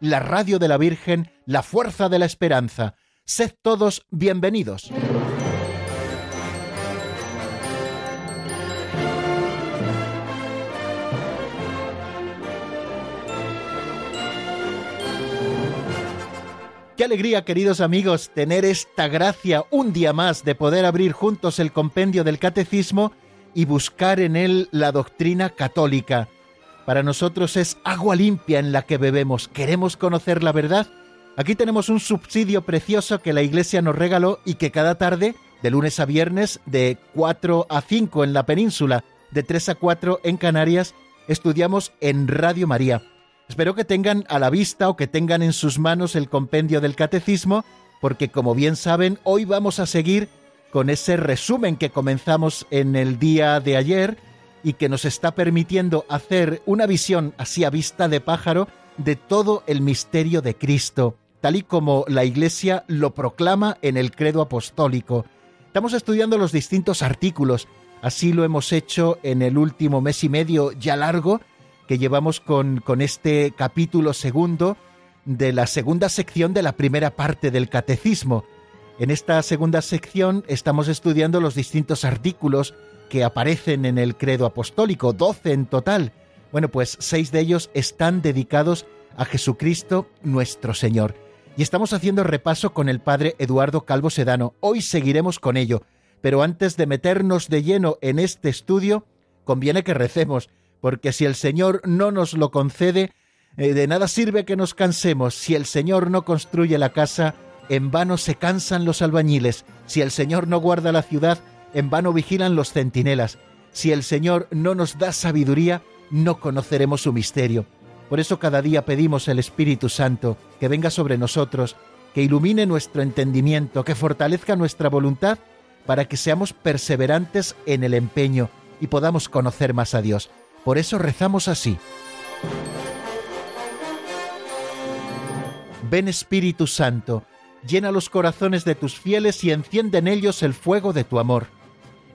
la radio de la Virgen, la fuerza de la esperanza. Sed todos bienvenidos. Qué alegría, queridos amigos, tener esta gracia un día más de poder abrir juntos el compendio del catecismo y buscar en él la doctrina católica. Para nosotros es agua limpia en la que bebemos. ¿Queremos conocer la verdad? Aquí tenemos un subsidio precioso que la Iglesia nos regaló y que cada tarde, de lunes a viernes, de 4 a 5 en la península, de 3 a 4 en Canarias, estudiamos en Radio María. Espero que tengan a la vista o que tengan en sus manos el compendio del catecismo, porque como bien saben, hoy vamos a seguir con ese resumen que comenzamos en el día de ayer y que nos está permitiendo hacer una visión así a vista de pájaro de todo el misterio de Cristo, tal y como la Iglesia lo proclama en el credo apostólico. Estamos estudiando los distintos artículos, así lo hemos hecho en el último mes y medio ya largo, que llevamos con, con este capítulo segundo de la segunda sección de la primera parte del catecismo. En esta segunda sección estamos estudiando los distintos artículos que aparecen en el credo apostólico, doce en total. Bueno, pues seis de ellos están dedicados a Jesucristo nuestro Señor. Y estamos haciendo repaso con el padre Eduardo Calvo Sedano. Hoy seguiremos con ello, pero antes de meternos de lleno en este estudio, conviene que recemos porque si el Señor no nos lo concede, eh, de nada sirve que nos cansemos. Si el Señor no construye la casa, en vano se cansan los albañiles. Si el Señor no guarda la ciudad, en vano vigilan los centinelas. Si el Señor no nos da sabiduría, no conoceremos su misterio. Por eso cada día pedimos el Espíritu Santo que venga sobre nosotros, que ilumine nuestro entendimiento, que fortalezca nuestra voluntad, para que seamos perseverantes en el empeño y podamos conocer más a Dios. Por eso rezamos así. Ven Espíritu Santo, llena los corazones de tus fieles y enciende en ellos el fuego de tu amor.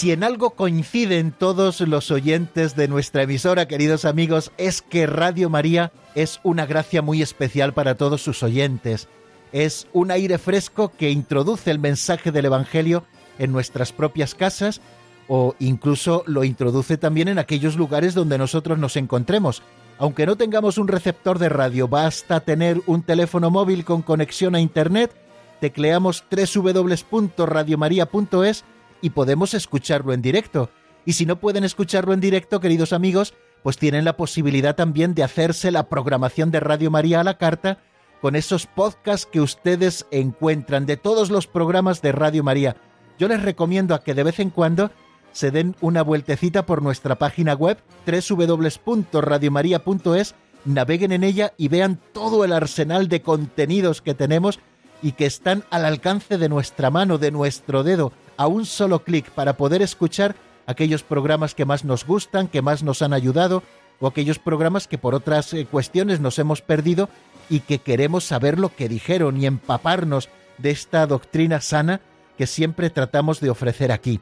Si en algo coinciden todos los oyentes de nuestra emisora, queridos amigos, es que Radio María es una gracia muy especial para todos sus oyentes. Es un aire fresco que introduce el mensaje del Evangelio en nuestras propias casas o incluso lo introduce también en aquellos lugares donde nosotros nos encontremos. Aunque no tengamos un receptor de radio, basta tener un teléfono móvil con conexión a Internet, tecleamos www.radiomaria.es y podemos escucharlo en directo. Y si no pueden escucharlo en directo, queridos amigos, pues tienen la posibilidad también de hacerse la programación de Radio María a la carta con esos podcasts que ustedes encuentran de todos los programas de Radio María. Yo les recomiendo a que de vez en cuando se den una vueltecita por nuestra página web www.radiomaria.es, naveguen en ella y vean todo el arsenal de contenidos que tenemos y que están al alcance de nuestra mano, de nuestro dedo, a un solo clic para poder escuchar aquellos programas que más nos gustan, que más nos han ayudado, o aquellos programas que por otras eh, cuestiones nos hemos perdido y que queremos saber lo que dijeron y empaparnos de esta doctrina sana que siempre tratamos de ofrecer aquí.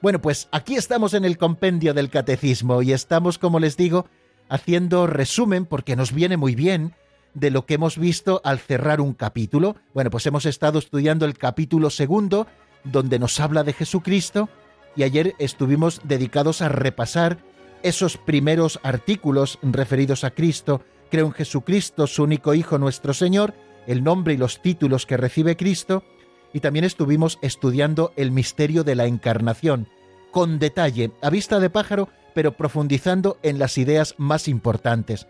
Bueno, pues aquí estamos en el compendio del catecismo y estamos, como les digo, haciendo resumen porque nos viene muy bien de lo que hemos visto al cerrar un capítulo. Bueno, pues hemos estado estudiando el capítulo segundo donde nos habla de Jesucristo y ayer estuvimos dedicados a repasar esos primeros artículos referidos a Cristo, creo en Jesucristo, su único Hijo nuestro Señor, el nombre y los títulos que recibe Cristo, y también estuvimos estudiando el misterio de la encarnación, con detalle, a vista de pájaro, pero profundizando en las ideas más importantes.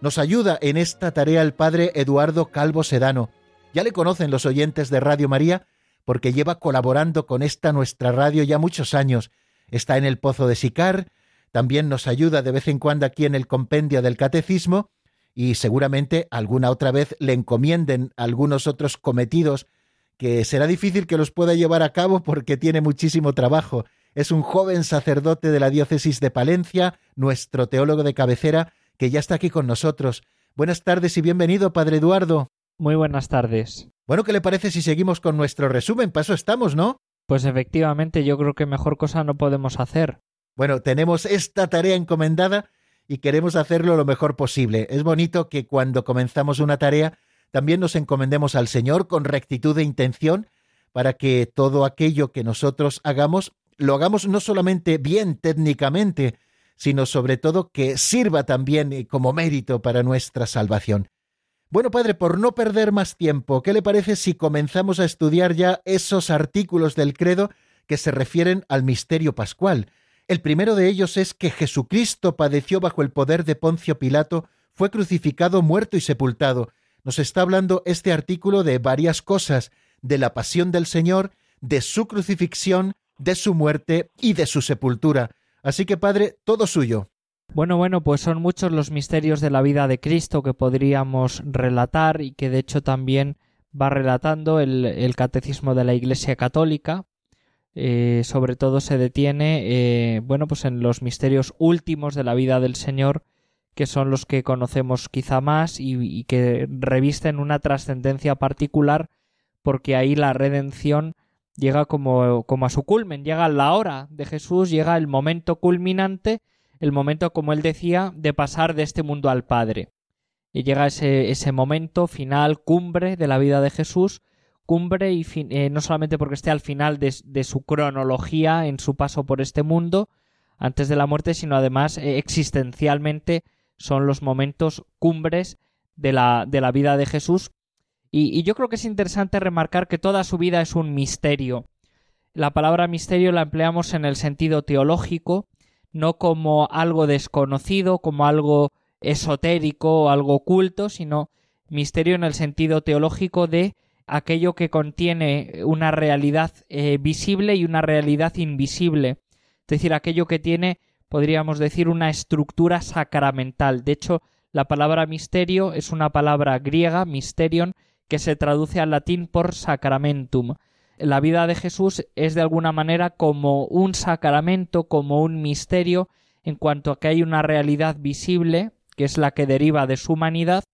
Nos ayuda en esta tarea el padre Eduardo Calvo Sedano. Ya le conocen los oyentes de Radio María porque lleva colaborando con esta nuestra radio ya muchos años. Está en el Pozo de Sicar, también nos ayuda de vez en cuando aquí en el compendio del Catecismo y seguramente alguna otra vez le encomienden algunos otros cometidos que será difícil que los pueda llevar a cabo porque tiene muchísimo trabajo. Es un joven sacerdote de la diócesis de Palencia, nuestro teólogo de cabecera, que ya está aquí con nosotros. Buenas tardes y bienvenido, Padre Eduardo. Muy buenas tardes. Bueno, ¿qué le parece si seguimos con nuestro resumen? Paso estamos, ¿no? Pues efectivamente, yo creo que mejor cosa no podemos hacer. Bueno, tenemos esta tarea encomendada y queremos hacerlo lo mejor posible. Es bonito que cuando comenzamos una tarea también nos encomendemos al Señor con rectitud de intención para que todo aquello que nosotros hagamos lo hagamos no solamente bien técnicamente, sino sobre todo que sirva también eh, como mérito para nuestra salvación. Bueno, padre, por no perder más tiempo, ¿qué le parece si comenzamos a estudiar ya esos artículos del credo que se refieren al misterio pascual? El primero de ellos es que Jesucristo padeció bajo el poder de Poncio Pilato, fue crucificado, muerto y sepultado. Nos está hablando este artículo de varias cosas, de la pasión del Señor, de su crucifixión, de su muerte y de su sepultura. Así que, Padre, todo suyo. Bueno, bueno, pues son muchos los misterios de la vida de Cristo que podríamos relatar y que de hecho también va relatando el, Catecismo de la Iglesia Católica. Eh, sobre todo se detiene, eh, bueno, pues en los misterios últimos de la vida del Señor, que son los que conocemos quizá más y, que revisten una trascendencia particular, porque ahí la redención llega como a su culmen, llega la hora de Jesús, llega el momento culminante, el momento, como él decía, de pasar de este mundo al Padre. Y llega ese, ese momento final, cumbre de la vida de Jesús, cumbre y eh, no solamente porque esté al final de, su cronología en su paso por este mundo, antes de la muerte, sino además eh, existencialmente son los momentos cumbres de la, de la vida de Jesús y, yo creo que es interesante remarcar que toda su vida es un misterio. La palabra misterio la empleamos en el sentido teológico, no como algo desconocido, como algo esotérico o algo oculto, sino misterio en el sentido teológico de aquello que contiene una realidad eh, visible y una realidad invisible. Es decir, aquello que tiene, podríamos decir, una estructura sacramental. De hecho, la palabra misterio es una palabra griega, mysterion, que se traduce al latín por sacramentum. La vida de Jesús es de alguna manera como un sacramento, como un misterio, en cuanto a que hay una realidad visible, que es la que deriva de su humanidad,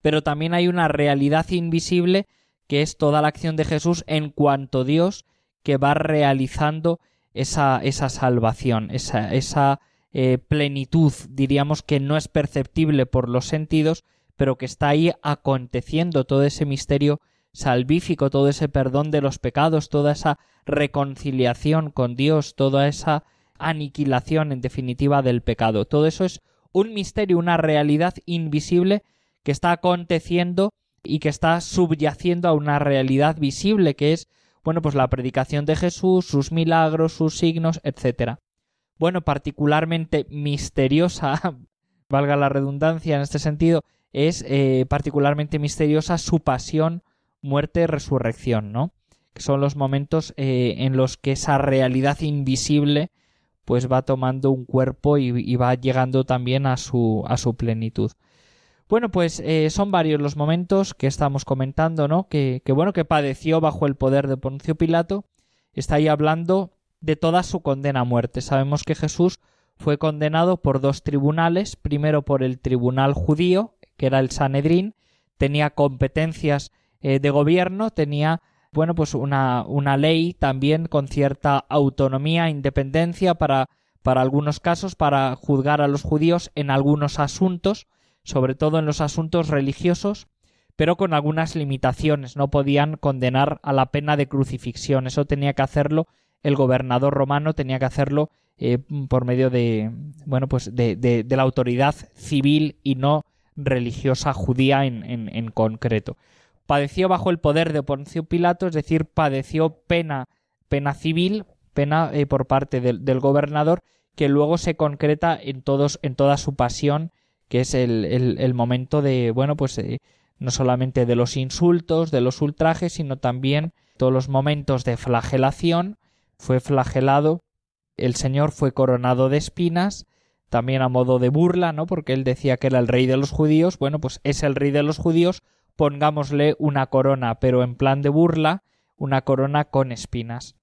pero también hay una realidad invisible, que es toda la acción de Jesús en cuanto Dios que va realizando esa, esa salvación, esa, esa eh, plenitud, diríamos que no es perceptible por los sentidos, pero que está ahí aconteciendo todo ese misterio salvífico, todo ese perdón de los pecados, toda esa reconciliación con Dios, toda esa aniquilación en definitiva del pecado. Todo eso es un misterio, una realidad invisible que está aconteciendo y que está subyaciendo a una realidad visible que es bueno, pues la predicación de Jesús, sus milagros, sus signos, etcétera. Bueno, particularmente misteriosa, valga la redundancia en este sentido, es eh, particularmente misteriosa su pasión, muerte, resurrección, ¿no? Que son los momentos eh, en los que esa realidad invisible pues va tomando un cuerpo y, va llegando también a su, a su plenitud. Bueno, pues eh, son varios los momentos que estamos comentando, ¿no? Que, que, bueno, que padeció bajo el poder de Poncio Pilato. Está ahí hablando de toda su condena a muerte. Sabemos que Jesús fue condenado por dos tribunales, primero por el tribunal judío, que era el Sanedrín, tenía competencias eh, de gobierno, tenía bueno, pues una, una ley también con cierta autonomía, independencia para, para algunos casos, para juzgar a los judíos en algunos asuntos, sobre todo en los asuntos religiosos, pero con algunas limitaciones. No podían condenar a la pena de crucifixión. Eso tenía que hacerlo el gobernador romano, tenía que hacerlo eh, por medio de, bueno, pues de, de, la autoridad civil y no religiosa judía en, en, concreto. Padeció bajo el poder de Poncio Pilato, es decir, padeció pena, pena civil, pena eh, por parte del, gobernador, que luego se concreta en todos, en toda su pasión, que es el, el, momento de, bueno, pues eh, no solamente de los insultos, de los ultrajes, sino también todos los momentos de flagelación. Fue flagelado, el Señor fue coronado de espinas, también a modo de burla, ¿no? Porque él decía que era el rey de los judíos. Bueno, pues es el rey de los judíos, pongámosle una corona, pero en plan de burla, una corona con espinas.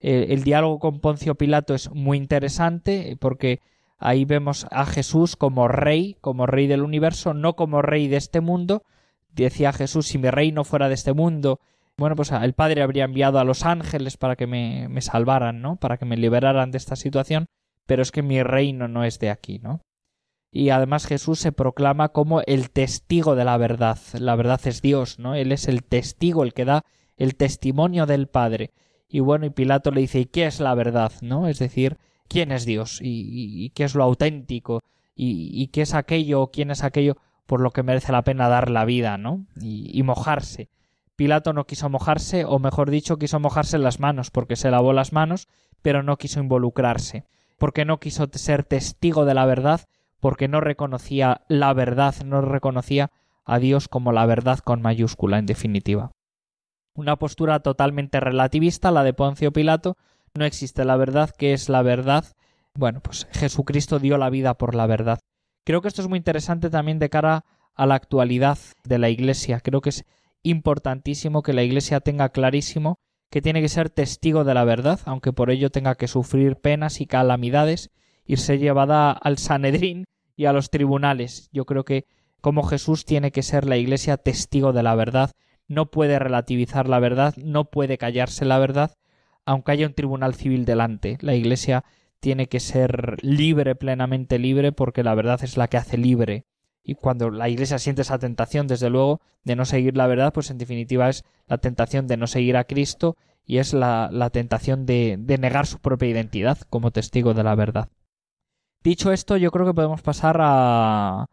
Eh, el diálogo con Poncio Pilato es muy interesante porque ahí vemos a Jesús como rey, como rey del universo, no como rey de este mundo, decía Jesús, si mi reino fuera de este mundo, bueno, pues el Padre habría enviado a los ángeles para que me, me salvaran, ¿no? Para que me liberaran de esta situación, pero es que mi reino no es de aquí, ¿no? Y además Jesús se proclama como el testigo de la verdad. La verdad es Dios, ¿no? Él es el testigo, el que da el testimonio del Padre. Y bueno, y Pilato le dice, ¿y qué es la verdad? ¿no? Es decir, ¿quién es Dios? ¿Y, qué es lo auténtico? ¿Y, ¿Y, qué es aquello? ¿Quién es aquello? por lo que merece la pena dar la vida, ¿no? Y, mojarse. Pilato no quiso mojarse, o mejor dicho, quiso mojarse las manos, porque se lavó las manos, pero no quiso involucrarse, porque no quiso ser testigo de la verdad, porque no reconocía la verdad, no reconocía a Dios como la verdad con mayúscula, en definitiva. Una postura totalmente relativista, la de Poncio Pilato, no existe la verdad, que es la verdad? Bueno, pues Jesucristo dio la vida por la verdad. Creo que esto es muy interesante también de cara a la actualidad de la Iglesia. Creo que es importantísimo que la Iglesia tenga clarísimo que tiene que ser testigo de la verdad, aunque por ello tenga que sufrir penas y calamidades ser llevada al Sanedrín y a los tribunales. Yo creo que como Jesús tiene que ser la Iglesia testigo de la verdad, no puede relativizar la verdad, no puede callarse la verdad, aunque haya un tribunal civil delante. La Iglesia tiene que ser libre, plenamente libre, porque la verdad es la que hace libre. Y cuando la Iglesia siente esa tentación, desde luego, de no seguir la verdad, pues en definitiva es la tentación de no seguir a Cristo y es la, tentación de, de negar su propia identidad como testigo de la verdad. Dicho esto, yo creo que podemos pasar a,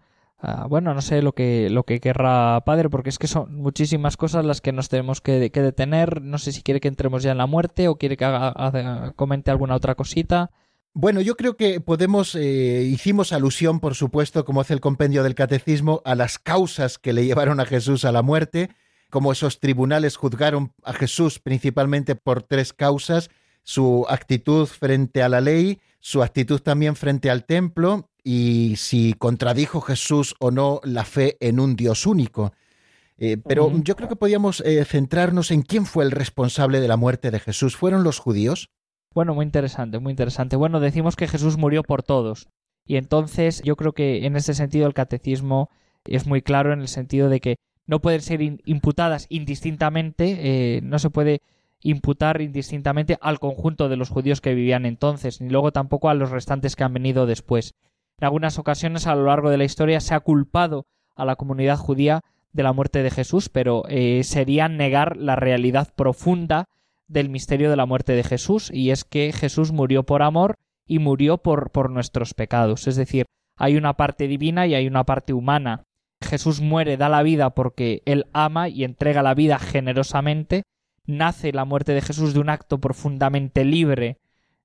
bueno, no sé lo que, lo que querrá padre, porque es que son muchísimas cosas las que nos tenemos que, detener. No sé si quiere que entremos ya en la muerte o quiere que haga, comente alguna otra cosita. Bueno, yo creo que podemos, eh, hicimos alusión, por supuesto, como hace el compendio del catecismo, a las causas que le llevaron a Jesús a la muerte, como esos tribunales juzgaron a Jesús principalmente por tres causas, su actitud frente a la ley, su actitud también frente al templo y si contradijo Jesús o no la fe en un Dios único. Eh, pero yo creo que podíamos eh, centrarnos en quién fue el responsable de la muerte de Jesús. ¿Fueron los judíos? Bueno, muy interesante, muy interesante. Bueno, decimos que Jesús murió por todos. Y entonces yo creo que en ese sentido el catecismo es muy claro en el sentido de que no pueden ser imputadas indistintamente, eh, no se puede imputar indistintamente al conjunto de los judíos que vivían entonces, ni luego tampoco a los restantes que han venido después. En algunas ocasiones a lo largo de la historia se ha culpado a la comunidad judía de la muerte de Jesús, pero eh, sería negar la realidad profunda del misterio de la muerte de Jesús, y es que Jesús murió por amor y murió por, por nuestros pecados. Es decir, hay una parte divina y hay una parte humana. Jesús muere, da la vida porque Él ama y entrega la vida generosamente. Nace la muerte de Jesús de un acto profundamente libre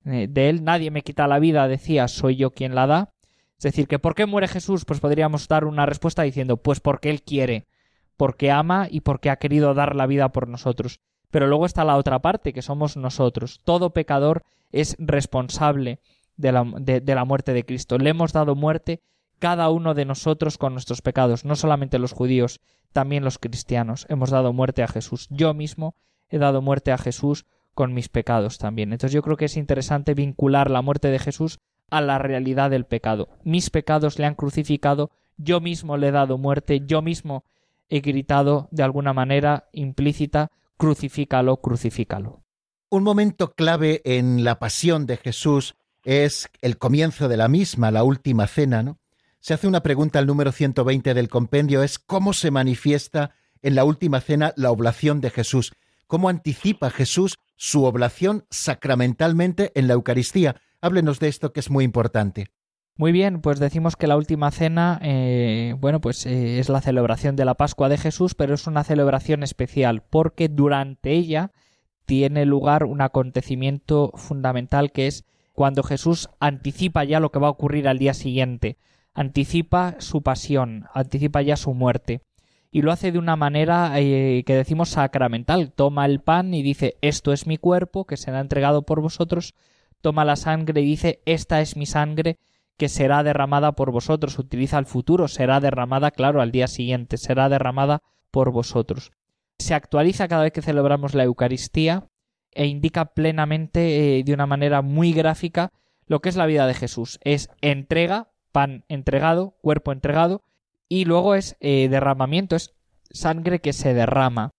eh, de Él. Nadie me quita la vida, decía, soy yo quien la da. Es decir, que ¿por qué muere Jesús? Pues podríamos dar una respuesta diciendo, pues porque Él quiere, porque ama y porque ha querido dar la vida por nosotros. Pero luego está la otra parte, que somos nosotros. Todo pecador es responsable de la, de, la muerte de Cristo. Le hemos dado muerte cada uno de nosotros con nuestros pecados, no solamente los judíos, también los cristianos. Hemos dado muerte a Jesús. Yo mismo he dado muerte a Jesús con mis pecados también. Entonces yo creo que es interesante vincular la muerte de Jesús a la realidad del pecado. Mis pecados le han crucificado, yo mismo le he dado muerte, yo mismo he gritado de alguna manera implícita crucifícalo, crucifícalo. Un momento clave en la pasión de Jesús es el comienzo de la misma, la última cena, ¿no? Se hace una pregunta al número 120 del compendio, es cómo se manifiesta en la última cena la oblación de Jesús. ¿Cómo anticipa Jesús su oblación sacramentalmente en la Eucaristía? Háblenos de esto que es muy importante. Muy bien, pues decimos que la última cena, eh, bueno, pues eh, es la celebración de la Pascua de Jesús, pero es una celebración especial porque durante ella tiene lugar un acontecimiento fundamental que es cuando Jesús anticipa ya lo que va a ocurrir al día siguiente, anticipa su pasión, anticipa ya su muerte y lo hace de una manera eh, que decimos sacramental. Toma el pan y dice esto es mi cuerpo que será entregado por vosotros, toma la sangre y dice esta es mi sangre que será derramada por vosotros. Utiliza el futuro, será derramada, claro, al día siguiente, será derramada por vosotros. Se actualiza cada vez que celebramos la Eucaristía e indica plenamente, eh, de una manera muy gráfica, lo que es la vida de Jesús. Es entrega, pan entregado, cuerpo entregado, y luego es eh, derramamiento, es sangre que se derrama.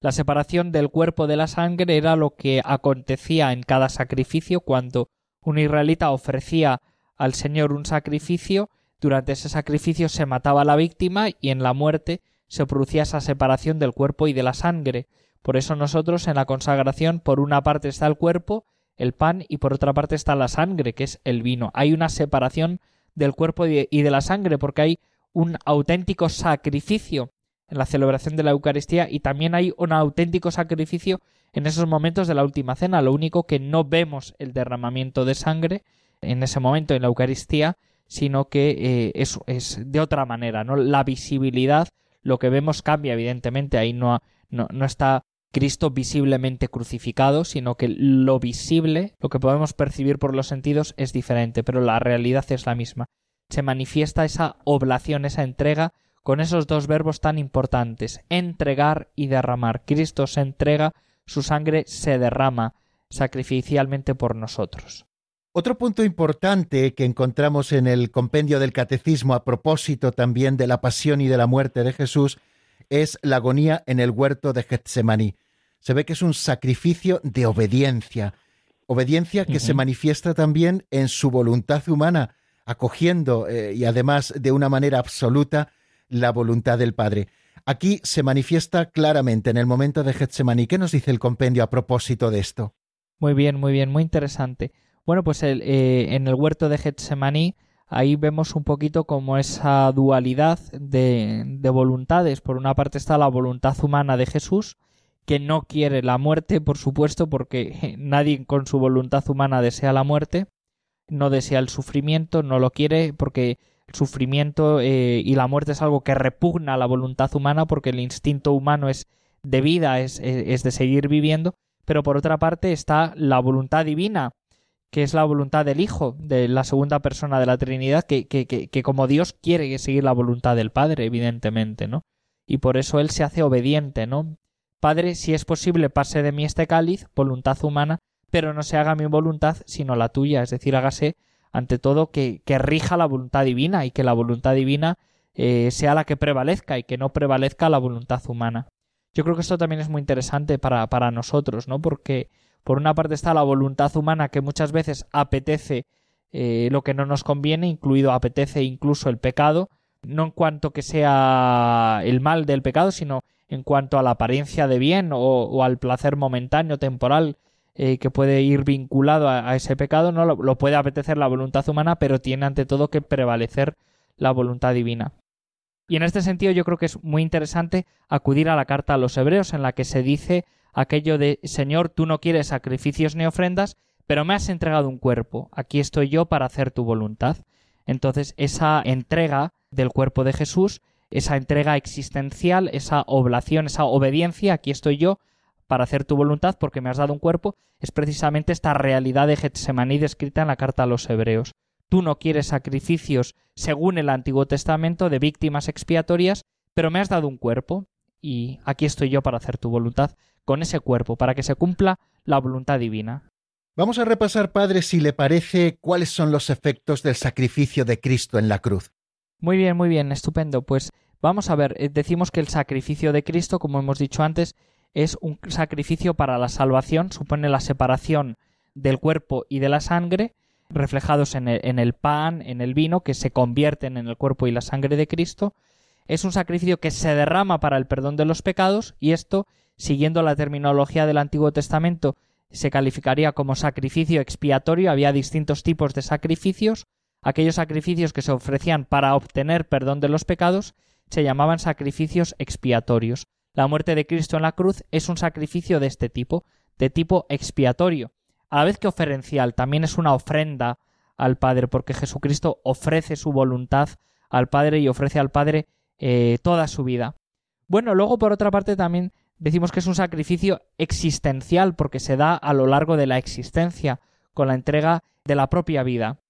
La separación del cuerpo de la sangre era lo que acontecía en cada sacrificio cuando un israelita ofrecía al Señor un sacrificio, durante ese sacrificio se mataba a la víctima y en la muerte se producía esa separación del cuerpo y de la sangre. Por eso nosotros en la consagración por una parte está el cuerpo, el pan y por otra parte está la sangre, que es el vino. Hay una separación del cuerpo y de la sangre porque hay un auténtico sacrificio en la celebración de la Eucaristía y también hay un auténtico sacrificio en esos momentos de la última cena. Lo único que no vemos el derramamiento de sangre en ese momento en la Eucaristía, sino que eh, es, de otra manera, ¿no? La visibilidad, lo que vemos cambia, evidentemente, ahí no, no está Cristo visiblemente crucificado, sino que lo visible, lo que podemos percibir por los sentidos, es diferente, pero la realidad es la misma. Se manifiesta esa oblación, esa entrega, con esos dos verbos tan importantes, entregar y derramar. Cristo se entrega, su sangre se derrama sacrificialmente por nosotros. Otro punto importante que encontramos en el compendio del Catecismo a propósito también de la pasión y de la muerte de Jesús es la agonía en el huerto de Getsemaní. Se ve que es un sacrificio de obediencia, obediencia que se manifiesta también en su voluntad humana, acogiendo eh, y además de una manera absoluta la voluntad del Padre. Aquí se manifiesta claramente en el momento de Getsemaní. ¿Qué nos dice el compendio a propósito de esto? Muy bien, muy bien, muy interesante. Bueno, pues eh, en el huerto de Getsemaní ahí vemos un poquito como esa dualidad de, de, voluntades. Por una parte está la voluntad humana de Jesús, que no quiere la muerte, por supuesto, porque nadie con su voluntad humana desea la muerte, no desea el sufrimiento, no lo quiere porque el sufrimiento eh, y la muerte es algo que repugna a la voluntad humana porque el instinto humano es de vida, es, de seguir viviendo, pero por otra parte está la voluntad divina, que es la voluntad del Hijo, de la segunda persona de la Trinidad, que, que, que, como Dios quiere seguir la voluntad del Padre, evidentemente, ¿no? Y por eso Él se hace obediente, ¿no? Padre, si es posible, pase de mí este cáliz, voluntad humana, pero no se haga mi voluntad, sino la tuya, es decir, hágase ante todo que, que rija la voluntad divina y que la voluntad divina eh, sea la que prevalezca y que no prevalezca la voluntad humana. Yo creo que esto también es muy interesante para, para nosotros, ¿no? Porque por una parte está la voluntad humana que muchas veces apetece eh, lo que no nos conviene, incluido apetece incluso el pecado, no en cuanto que sea el mal del pecado, sino en cuanto a la apariencia de bien o, al placer momentáneo, temporal, eh, que puede ir vinculado a, ese pecado, no lo, puede apetecer la voluntad humana, pero tiene ante todo que prevalecer la voluntad divina. Y en este sentido yo creo que es muy interesante acudir a la carta a los hebreos en la que se dice aquello de Señor, tú no quieres sacrificios ni ofrendas, pero me has entregado un cuerpo, aquí estoy yo para hacer tu voluntad. Entonces, esa entrega del cuerpo de Jesús, esa entrega existencial, esa oblación, esa obediencia, aquí estoy yo para hacer tu voluntad porque me has dado un cuerpo, es precisamente esta realidad de Getsemaní descrita en la carta a los hebreos. Tú no quieres sacrificios según el Antiguo Testamento de víctimas expiatorias, pero me has dado un cuerpo y aquí estoy yo para hacer tu voluntad con ese cuerpo, para que se cumpla la voluntad divina. Vamos a repasar, Padre, si le parece, cuáles son los efectos del sacrificio de Cristo en la cruz. Muy bien, muy bien, estupendo. Pues vamos a ver, eh, decimos que el sacrificio de Cristo, como hemos dicho antes, es un sacrificio para la salvación, supone la separación del cuerpo y de la sangre, reflejados en el, pan, en el vino, que se convierten en el cuerpo y la sangre de Cristo, es un sacrificio que se derrama para el perdón de los pecados y esto, siguiendo la terminología del Antiguo Testamento, se calificaría como sacrificio expiatorio. Había distintos tipos de sacrificios. Aquellos sacrificios que se ofrecían para obtener perdón de los pecados se llamaban sacrificios expiatorios. La muerte de Cristo en la cruz es un sacrificio de este tipo, de tipo expiatorio. A la vez que oferencial, también es una ofrenda al Padre, porque Jesucristo ofrece su voluntad al Padre y ofrece al Padre eh, toda su vida. Bueno, luego por otra parte también decimos que es un sacrificio existencial porque se da a lo largo de la existencia, con la entrega de la propia vida.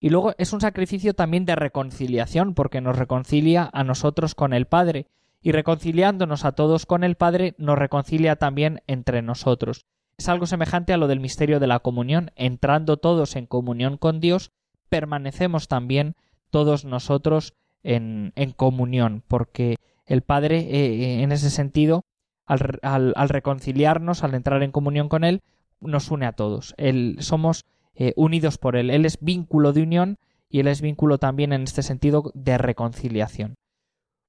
Y luego es un sacrificio también de reconciliación porque nos reconcilia a nosotros con el Padre y reconciliándonos a todos con el Padre nos reconcilia también entre nosotros. Es algo semejante a lo del misterio de la comunión. Entrando todos en comunión con Dios, permanecemos también todos nosotros en, en comunión, porque el Padre, eh, en ese sentido, al, reconciliarnos, al entrar en comunión con Él, nos une a todos. somos eh, unidos por Él. Él es vínculo de unión y Él es vínculo también en este sentido de reconciliación.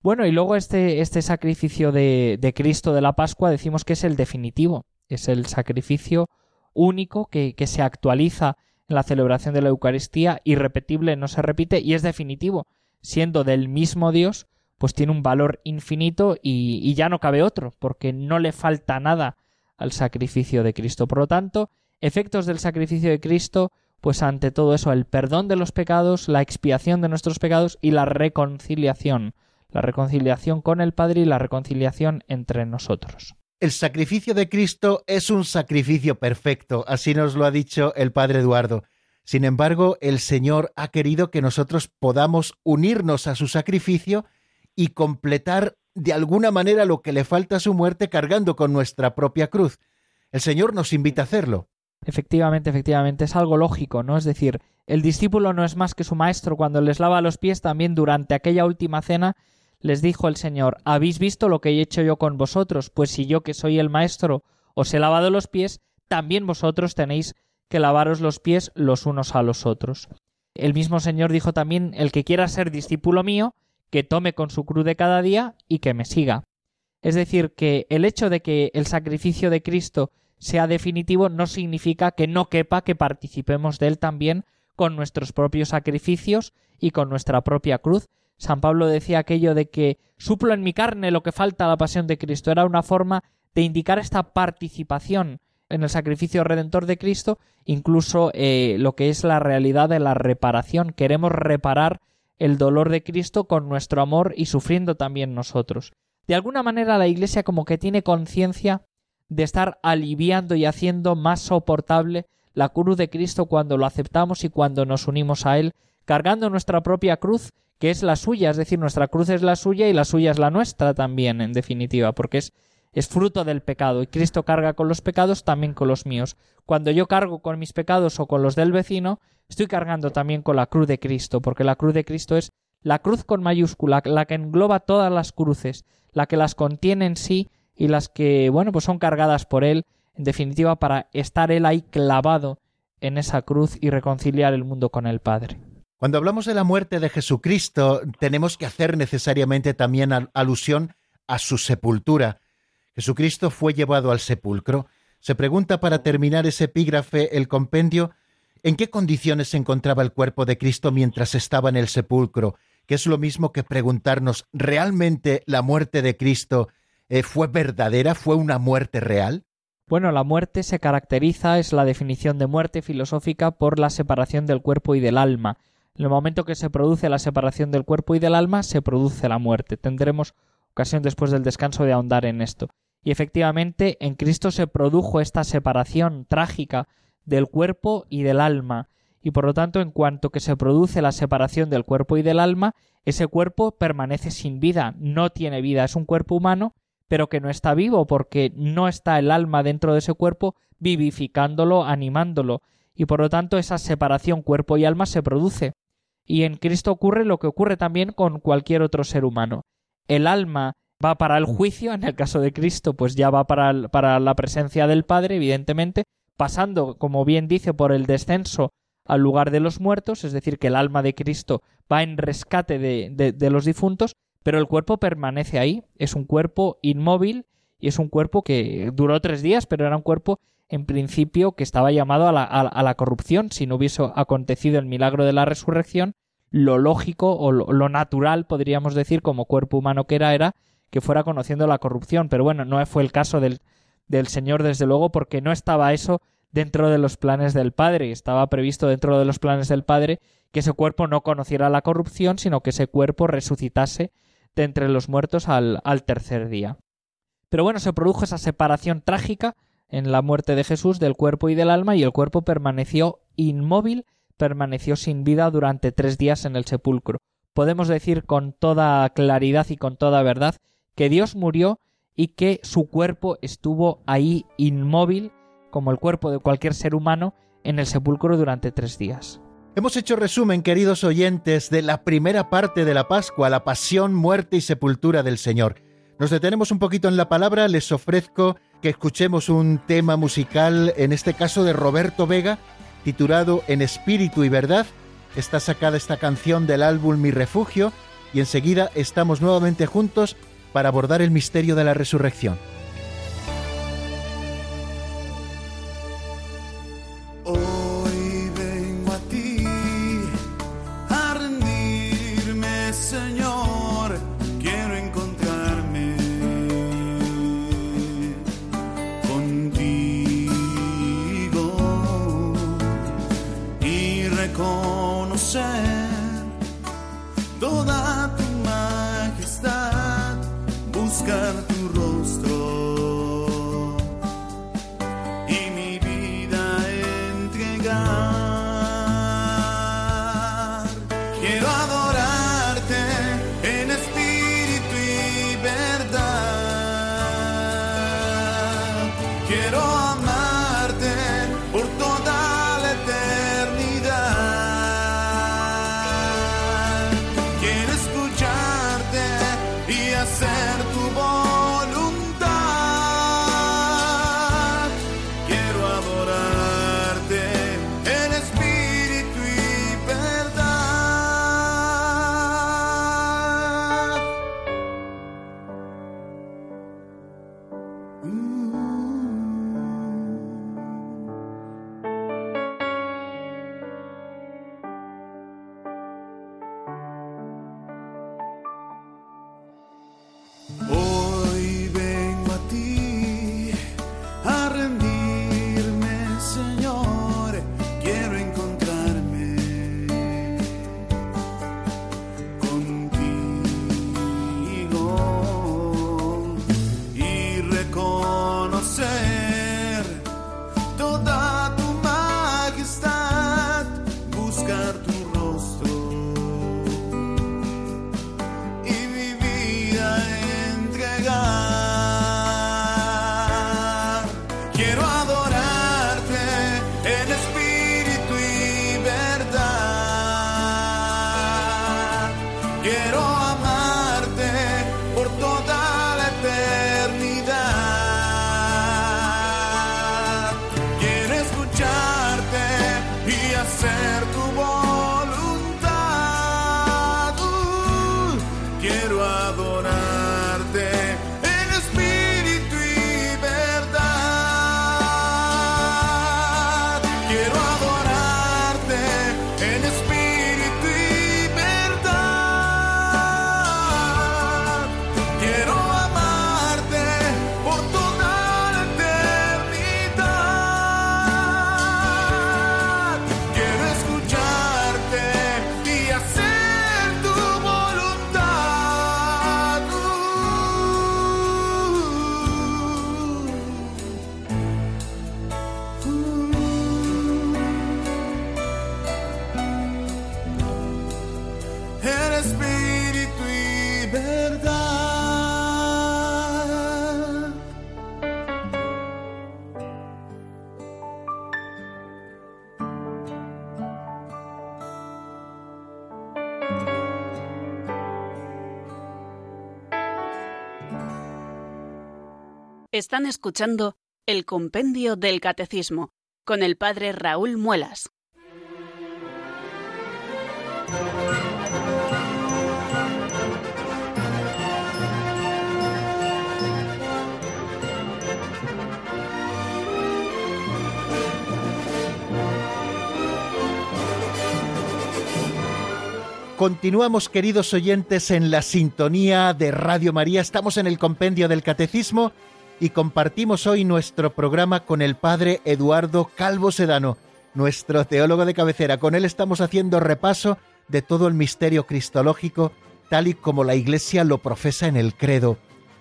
Bueno, y luego este, este sacrificio de, de Cristo de la Pascua decimos que es el definitivo, es el sacrificio único que, que se actualiza en la celebración de la Eucaristía, irrepetible, no se repite y es definitivo, siendo del mismo Dios, pues tiene un valor infinito y, y, ya no cabe otro, porque no le falta nada al sacrificio de Cristo. Por lo tanto, efectos del sacrificio de Cristo, pues ante todo eso, el perdón de los pecados, la expiación de nuestros pecados y la reconciliación la reconciliación con el Padre y la reconciliación entre nosotros. El sacrificio de Cristo es un sacrificio perfecto, así nos lo ha dicho el Padre Eduardo. Sin embargo, el Señor ha querido que nosotros podamos unirnos a su sacrificio y completar de alguna manera lo que le falta a su muerte cargando con nuestra propia cruz. El Señor nos invita a hacerlo. Efectivamente, efectivamente, es algo lógico, ¿no? Es decir, el discípulo no es más que su maestro cuando les lava los pies también durante aquella última cena les dijo el Señor, ¿habéis visto lo que he hecho yo con vosotros? Pues si yo que soy el Maestro os he lavado los pies, también vosotros tenéis que lavaros los pies los unos a los otros. El mismo Señor dijo también, el que quiera ser discípulo mío, que tome con su cruz de cada día y que me siga. Es decir, que el hecho de que el sacrificio de Cristo sea definitivo no significa que no quepa que participemos de él también con nuestros propios sacrificios y con nuestra propia cruz, San Pablo decía aquello de que suplo en mi carne lo que falta a la pasión de Cristo. Era una forma de indicar esta participación en el sacrificio redentor de Cristo, incluso eh, lo que es la realidad de la reparación. Queremos reparar el dolor de Cristo con nuestro amor y sufriendo también nosotros. De alguna manera la Iglesia como que tiene conciencia de estar aliviando y haciendo más soportable la cruz de Cristo cuando lo aceptamos y cuando nos unimos a Él, cargando nuestra propia cruz que es la suya, es decir, nuestra cruz es la suya y la suya es la nuestra también, en definitiva, porque es, fruto del pecado y Cristo carga con los pecados también con los míos. Cuando yo cargo con mis pecados o con los del vecino, estoy cargando también con la cruz de Cristo, porque la cruz de Cristo es la cruz con mayúscula, la que engloba todas las cruces, la que las contiene en sí y las que, bueno, pues son cargadas por Él, en definitiva, para estar Él ahí clavado en esa cruz y reconciliar el mundo con el Padre. Cuando hablamos de la muerte de Jesucristo, tenemos que hacer necesariamente también alusión a su sepultura. Jesucristo fue llevado al sepulcro. Se pregunta para terminar ese epígrafe el compendio en qué condiciones se encontraba el cuerpo de Cristo mientras estaba en el sepulcro, que es lo mismo que preguntarnos, ¿realmente la muerte de Cristo eh, fue verdadera? ¿Fue una muerte real? Bueno, la muerte se caracteriza, es la definición de muerte filosófica, por la separación del cuerpo y del alma. En el momento que se produce la separación del cuerpo y del alma, se produce la muerte. Tendremos ocasión después del descanso de ahondar en esto. Y efectivamente, en Cristo se produjo esta separación trágica del cuerpo y del alma. Y por lo tanto, en cuanto que se produce la separación del cuerpo y del alma, ese cuerpo permanece sin vida, no tiene vida, es un cuerpo humano, pero que no está vivo porque no está el alma dentro de ese cuerpo vivificándolo, animándolo. Y por lo tanto, esa separación cuerpo y alma se produce y en Cristo ocurre lo que ocurre también con cualquier otro ser humano. El alma va para el juicio, en el caso de Cristo, pues ya va para, la presencia del Padre, evidentemente, pasando, como bien dice, por el descenso al lugar de los muertos, es decir, que el alma de Cristo va en rescate de, los difuntos, pero el cuerpo permanece ahí, es un cuerpo inmóvil y es un cuerpo que duró tres días, pero era un cuerpo en principio que estaba llamado a la, corrupción. Si no hubiese acontecido el milagro de la resurrección, lo lógico o lo, natural, podríamos decir, como cuerpo humano que era, era que fuera conociendo la corrupción. Pero bueno, no fue el caso del, del Señor, desde luego, porque no estaba eso dentro de los planes del Padre. Estaba previsto dentro de los planes del Padre que ese cuerpo no conociera la corrupción, sino que ese cuerpo resucitase de entre los muertos al, al tercer día. Pero bueno, se produjo esa separación trágica en la muerte de Jesús del cuerpo y del alma y el cuerpo permaneció inmóvil, permaneció sin vida durante tres días en el sepulcro. Podemos decir con toda claridad y con toda verdad que Dios murió y que su cuerpo estuvo ahí inmóvil, como el cuerpo de cualquier ser humano, en el sepulcro durante tres días. Hemos hecho resumen, queridos oyentes, de la primera parte de la Pascua, la pasión, muerte y sepultura del Señor. Nos detenemos un poquito en la palabra, les ofrezco que escuchemos un tema musical, en este caso de Roberto Vega, titulado En Espíritu y Verdad. Está sacada esta canción del álbum Mi Refugio y enseguida estamos nuevamente juntos para abordar el misterio de la resurrección. Están escuchando el Compendio del Catecismo con el Padre Raúl Muelas. Continuamos, queridos oyentes, en la sintonía de Radio María. Estamos en el compendio del Catecismo y compartimos hoy nuestro programa con el Padre Eduardo Calvo Sedano, nuestro teólogo de cabecera. Con él estamos haciendo repaso de todo el misterio cristológico, tal y como la Iglesia lo profesa en el credo.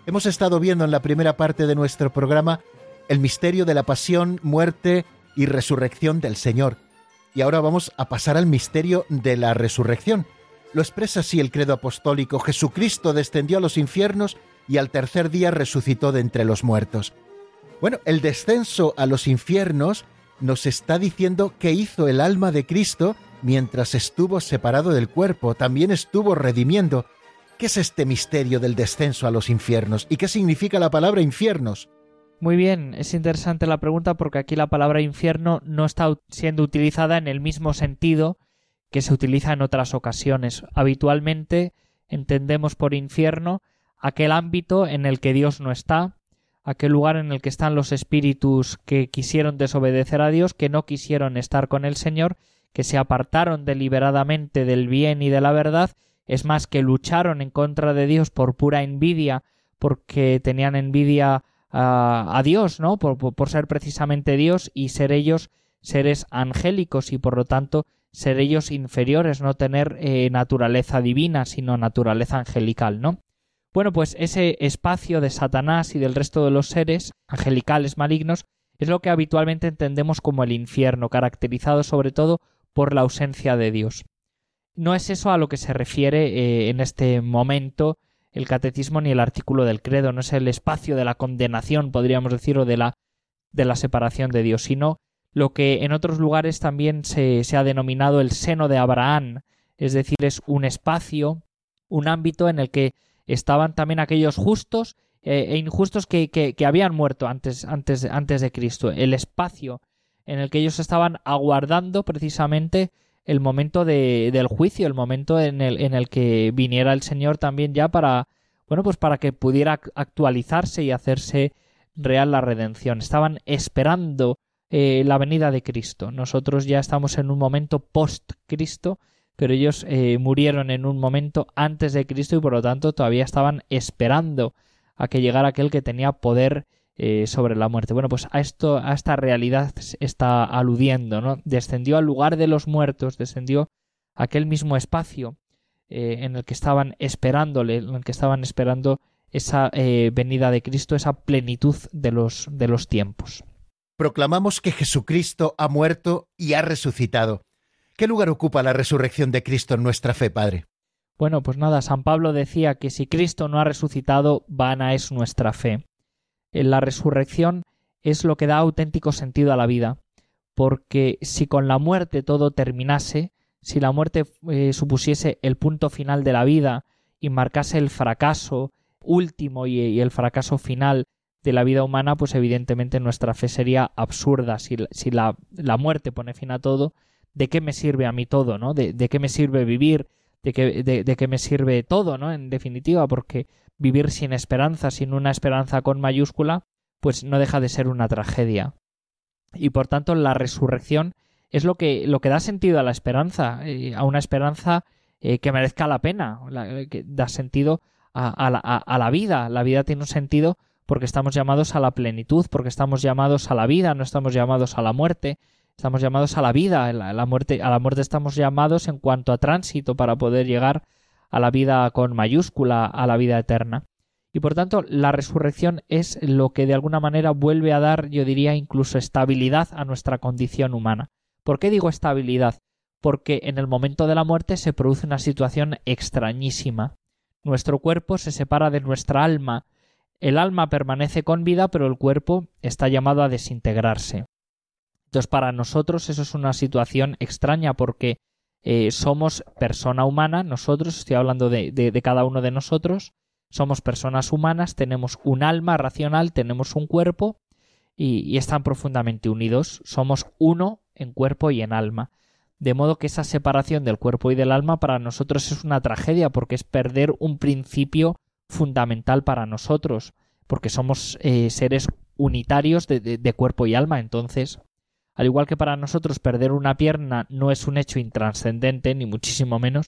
Hemos estado viendo en la primera parte de nuestro programa el misterio de la pasión, muerte y resurrección del Señor. Y ahora vamos a pasar al misterio de la resurrección. Lo expresa así el credo apostólico. Jesucristo descendió a los infiernos y al tercer día resucitó de entre los muertos. Bueno, el descenso a los infiernos nos está diciendo qué hizo el alma de Cristo mientras estuvo separado del cuerpo, también estuvo redimiendo. ¿Qué es este misterio del descenso a los infiernos? ¿Y qué significa la palabra infiernos? Muy bien, es interesante la pregunta porque aquí la palabra infierno no está siendo utilizada en el mismo sentido que se utiliza en otras ocasiones. Habitualmente entendemos por infierno aquel ámbito en el que Dios no está, aquel lugar en el que están los espíritus que quisieron desobedecer a Dios, que no quisieron estar con el Señor, que se apartaron deliberadamente del bien y de la verdad, es más que lucharon en contra de Dios por pura envidia, porque tenían envidia a, Dios, ¿no? Por, por, ser precisamente Dios y ser ellos seres angélicos y por lo tanto ser ellos inferiores, no tener eh, naturaleza divina, sino naturaleza angelical, ¿no? Bueno, pues ese espacio de Satanás y del resto de los seres angelicales malignos es lo que habitualmente entendemos como el infierno, caracterizado sobre todo por la ausencia de Dios. No es eso a lo que se refiere eh, en este momento el catecismo ni el artículo del credo, no es el espacio de la condenación, podríamos decir, o de la, de la separación de Dios, sino lo que en otros lugares también se, se ha denominado el seno de Abraham, es decir, es un espacio, un ámbito en el que estaban también aquellos justos eh, e injustos que, que, habían muerto antes, antes, antes de Cristo, el espacio en el que ellos estaban aguardando precisamente el momento de, del juicio, el momento en el, en el que viniera el Señor también ya para, bueno, pues para que pudiera actualizarse y hacerse real la redención. Estaban esperando eh, la venida de Cristo. Nosotros ya estamos en un momento post-Cristo, pero ellos eh, murieron en un momento antes de Cristo y por lo tanto todavía estaban esperando a que llegara aquel que tenía poder eh, sobre la muerte. Bueno, pues a esto, a esta realidad está aludiendo, ¿no? Descendió al lugar de los muertos, descendió a aquel mismo espacio eh, en el que estaban esperándole, en el que estaban esperando esa venida de Cristo, esa plenitud de los, de los tiempos. Proclamamos que Jesucristo ha muerto y ha resucitado. ¿Qué lugar ocupa la resurrección de Cristo en nuestra fe, Padre? Bueno, pues nada, San Pablo decía que si Cristo no ha resucitado, vana es nuestra fe la resurrección es lo que da auténtico sentido a la vida, porque si con la muerte todo terminase, si la muerte eh, supusiese el punto final de la vida y marcase el fracaso último y, el fracaso final de la vida humana, pues evidentemente nuestra fe sería absurda. Si, si la, la, muerte pone fin a todo, ¿de qué me sirve a mí todo? ¿no? ¿De, qué me sirve vivir? ¿De qué, de, qué me sirve todo? ¿no? En definitiva, porque vivir sin esperanza, sin una esperanza con mayúscula, pues no deja de ser una tragedia. Y por tanto la resurrección es lo que, lo que da sentido a la esperanza, eh, a una esperanza eh, que merezca la pena, que da sentido a, la, a, la, vida. La vida tiene un sentido porque estamos llamados a la plenitud, porque estamos llamados a la vida, no estamos llamados a la muerte, estamos llamados a la vida, la muerte, a la muerte estamos llamados en cuanto a tránsito para poder llegar a la vida con mayúscula, a la vida eterna. Y por tanto, la resurrección es lo que de alguna manera vuelve a dar, yo diría, incluso estabilidad a nuestra condición humana. ¿Por qué digo estabilidad? Porque en el momento de la muerte se produce una situación extrañísima. Nuestro cuerpo se separa de nuestra alma. El alma permanece con vida, pero el cuerpo está llamado a desintegrarse. Entonces, para nosotros eso es una situación extraña porque eh, somos persona humana, nosotros, estoy hablando de, de, cada uno de nosotros, somos personas humanas, tenemos un alma racional, tenemos un cuerpo y, están profundamente unidos. Somos uno en cuerpo y en alma. De modo que esa separación del cuerpo y del alma para nosotros es una tragedia porque es perder un principio fundamental para nosotros, porque somos eh, seres unitarios de, de, cuerpo y alma. Entonces, al igual que para nosotros perder una pierna no es un hecho intranscendente, ni muchísimo menos,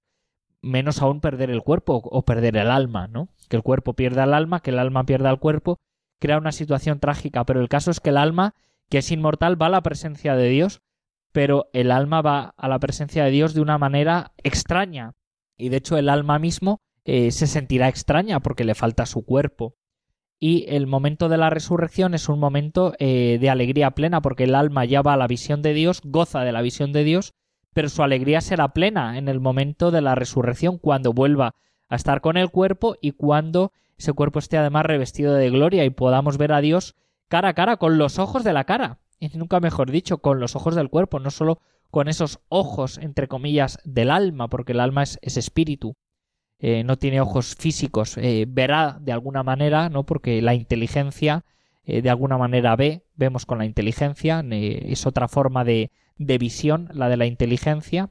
menos aún perder el cuerpo o perder el alma, ¿no? Que el cuerpo pierda el alma, que el alma pierda el cuerpo, crea una situación trágica, pero el caso es que el alma, que es inmortal, va a la presencia de Dios, pero el alma va a la presencia de Dios de una manera extraña, y de hecho el alma mismo eh, se sentirá extraña porque le falta su cuerpo. Y el momento de la resurrección es un momento eh, de alegría plena porque el alma ya va a la visión de Dios, goza de la visión de Dios, pero su alegría será plena en el momento de la resurrección, cuando vuelva a estar con el cuerpo y cuando ese cuerpo esté además revestido de gloria y podamos ver a Dios cara a cara, con los ojos de la cara, y nunca mejor dicho, con los ojos del cuerpo, no solo con esos ojos, entre comillas, del alma, porque el alma es, espíritu, eh, no tiene ojos físicos, eh, verá de alguna manera, ¿no? Porque la inteligencia eh, de alguna manera ve, vemos con la inteligencia, es otra forma de, de visión, la de la inteligencia,